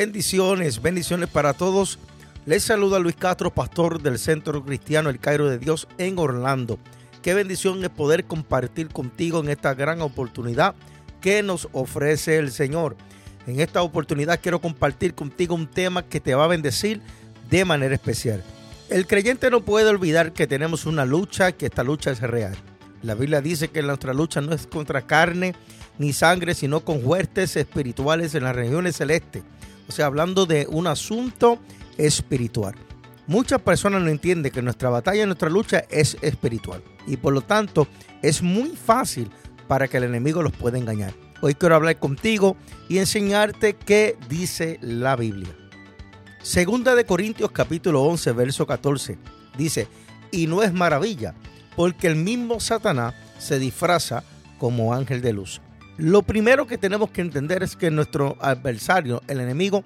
Bendiciones, bendiciones para todos. Les saluda Luis Castro, pastor del Centro Cristiano El Cairo de Dios en Orlando. Qué bendición es poder compartir contigo en esta gran oportunidad que nos ofrece el Señor. En esta oportunidad quiero compartir contigo un tema que te va a bendecir de manera especial. El creyente no puede olvidar que tenemos una lucha, que esta lucha es real. La Biblia dice que nuestra lucha no es contra carne ni sangre, sino con huestes espirituales en las regiones celestes. O sea, hablando de un asunto espiritual. Muchas personas no entienden que nuestra batalla, nuestra lucha es espiritual. Y por lo tanto, es muy fácil para que el enemigo los pueda engañar. Hoy quiero hablar contigo y enseñarte qué dice la Biblia. Segunda de Corintios capítulo 11, verso 14. Dice, y no es maravilla, porque el mismo Satanás se disfraza como ángel de luz. Lo primero que tenemos que entender es que nuestro adversario, el enemigo,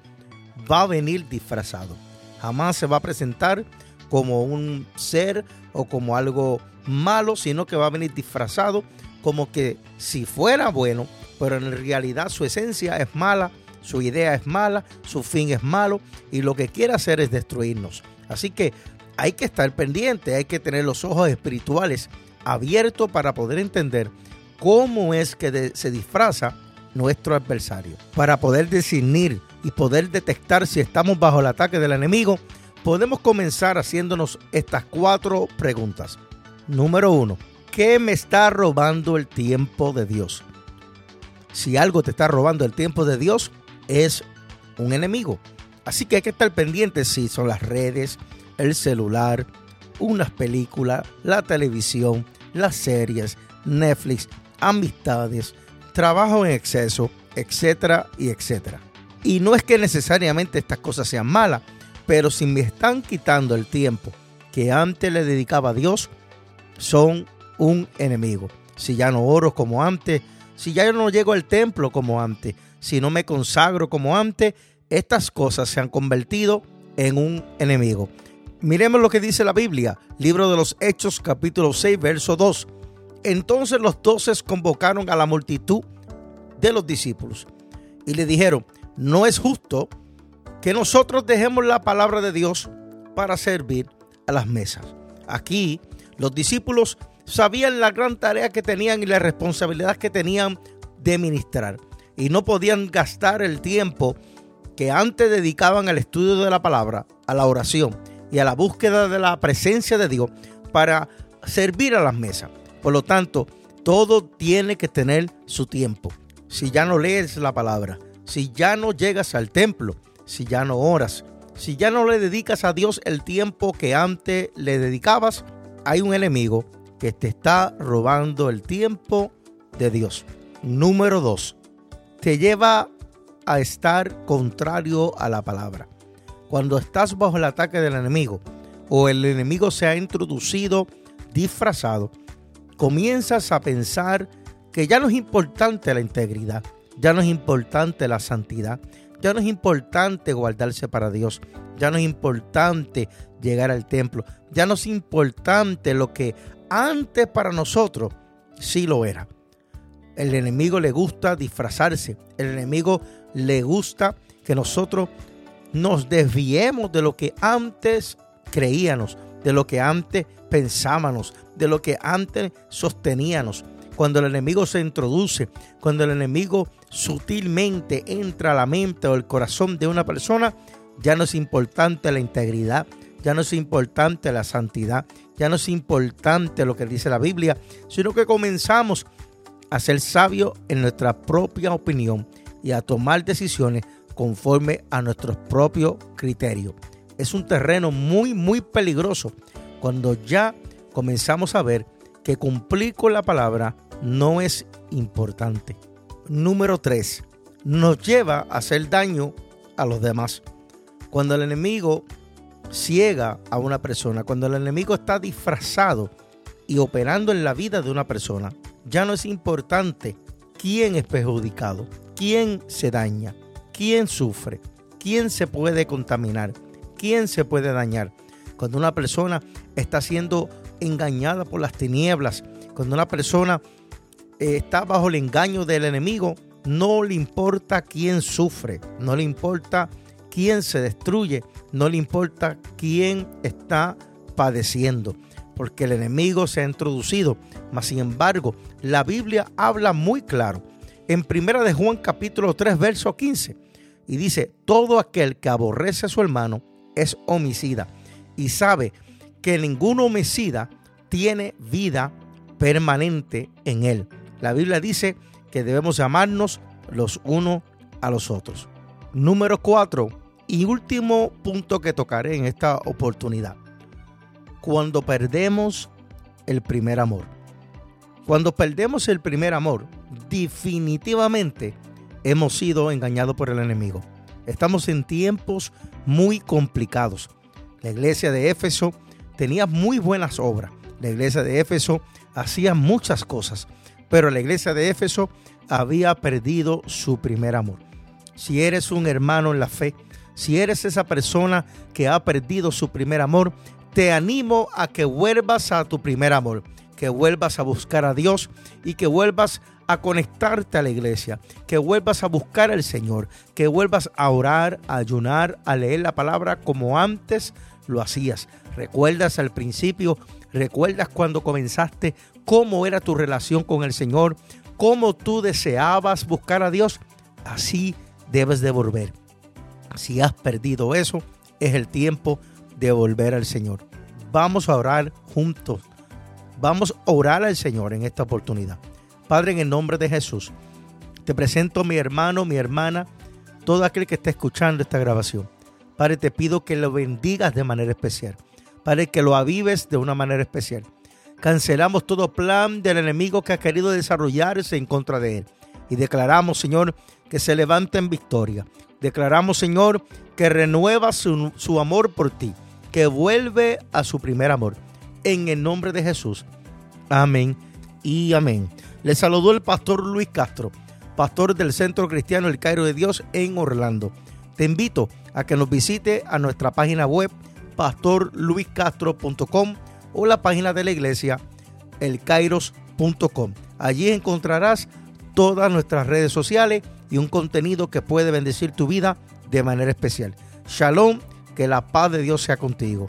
va a venir disfrazado. Jamás se va a presentar como un ser o como algo malo, sino que va a venir disfrazado como que si fuera bueno, pero en realidad su esencia es mala, su idea es mala, su fin es malo y lo que quiere hacer es destruirnos. Así que hay que estar pendiente, hay que tener los ojos espirituales abiertos para poder entender cómo es que se disfraza nuestro adversario. Para poder discernir y poder detectar si estamos bajo el ataque del enemigo, podemos comenzar haciéndonos estas cuatro preguntas. Número uno, ¿qué me está robando el tiempo de Dios? Si algo te está robando el tiempo de Dios, es un enemigo. Así que hay que estar pendiente si son las redes, el celular, unas películas, la televisión, las series, Netflix, amistades, trabajo en exceso, etcétera y etcétera. Y no es que necesariamente estas cosas sean malas, pero si me están quitando el tiempo que antes le dedicaba a Dios, son un enemigo. Si ya no oro como antes, si ya no llego al templo como antes, si no me consagro como antes, estas cosas se han convertido en un enemigo. Miremos lo que dice la Biblia, libro de los Hechos capítulo 6, verso 2. Entonces los doces convocaron a la multitud de los discípulos y le dijeron, no es justo que nosotros dejemos la palabra de Dios para servir a las mesas. Aquí los discípulos sabían la gran tarea que tenían y la responsabilidad que tenían de ministrar y no podían gastar el tiempo que antes dedicaban al estudio de la palabra, a la oración y a la búsqueda de la presencia de Dios para servir a las mesas. Por lo tanto, todo tiene que tener su tiempo. Si ya no lees la palabra, si ya no llegas al templo, si ya no oras, si ya no le dedicas a Dios el tiempo que antes le dedicabas, hay un enemigo que te está robando el tiempo de Dios. Número dos, te lleva a estar contrario a la palabra. Cuando estás bajo el ataque del enemigo o el enemigo se ha introducido disfrazado, comienzas a pensar que ya no es importante la integridad, ya no es importante la santidad, ya no es importante guardarse para Dios, ya no es importante llegar al templo, ya no es importante lo que antes para nosotros sí lo era. El enemigo le gusta disfrazarse, el enemigo le gusta que nosotros nos desviemos de lo que antes creíamos, de lo que antes pensábamos, de lo que antes sosteníamos. Cuando el enemigo se introduce, cuando el enemigo sutilmente entra a la mente o el corazón de una persona, ya no es importante la integridad, ya no es importante la santidad, ya no es importante lo que dice la Biblia, sino que comenzamos a ser sabios en nuestra propia opinión y a tomar decisiones conforme a nuestros propios criterios. Es un terreno muy, muy peligroso cuando ya comenzamos a ver que cumplir con la palabra no es importante. Número 3. Nos lleva a hacer daño a los demás. Cuando el enemigo ciega a una persona, cuando el enemigo está disfrazado y operando en la vida de una persona, ya no es importante quién es perjudicado, quién se daña, quién sufre, quién se puede contaminar, quién se puede dañar. Cuando una persona está siendo engañada por las tinieblas, cuando una persona eh, está bajo el engaño del enemigo, no le importa quién sufre, no le importa quién se destruye, no le importa quién está padeciendo, porque el enemigo se ha introducido. Mas sin embargo, la Biblia habla muy claro en Primera de Juan capítulo 3 verso 15 y dice, todo aquel que aborrece a su hermano es homicida y sabe que ningún homicida tiene vida permanente en él. La Biblia dice que debemos amarnos los unos a los otros. Número 4 y último punto que tocaré en esta oportunidad. Cuando perdemos el primer amor. Cuando perdemos el primer amor, definitivamente hemos sido engañados por el enemigo. Estamos en tiempos muy complicados. La iglesia de Éfeso tenía muy buenas obras. La iglesia de Éfeso hacía muchas cosas, pero la iglesia de Éfeso había perdido su primer amor. Si eres un hermano en la fe, si eres esa persona que ha perdido su primer amor, te animo a que vuelvas a tu primer amor, que vuelvas a buscar a Dios y que vuelvas a conectarte a la iglesia, que vuelvas a buscar al Señor, que vuelvas a orar, a ayunar, a leer la palabra como antes lo hacías. ¿Recuerdas al principio? ¿Recuerdas cuando comenzaste cómo era tu relación con el Señor? ¿Cómo tú deseabas buscar a Dios? Así debes de volver. Si has perdido eso, es el tiempo volver al Señor. Vamos a orar juntos. Vamos a orar al Señor en esta oportunidad. Padre, en el nombre de Jesús, te presento a mi hermano, mi hermana, todo aquel que esté escuchando esta grabación. Padre, te pido que lo bendigas de manera especial. Padre, que lo avives de una manera especial. Cancelamos todo plan del enemigo que ha querido desarrollarse en contra de él. Y declaramos, Señor, que se levanta en victoria. Declaramos, Señor, que renueva su, su amor por ti, que vuelve a su primer amor. En el nombre de Jesús. Amén y amén. Le saludó el pastor Luis Castro, pastor del Centro Cristiano El Cairo de Dios en Orlando. Te invito a que nos visite a nuestra página web pastorluiscastro.com o la página de la iglesia elkairos.com. Allí encontrarás todas nuestras redes sociales y un contenido que puede bendecir tu vida de manera especial. Shalom, que la paz de Dios sea contigo.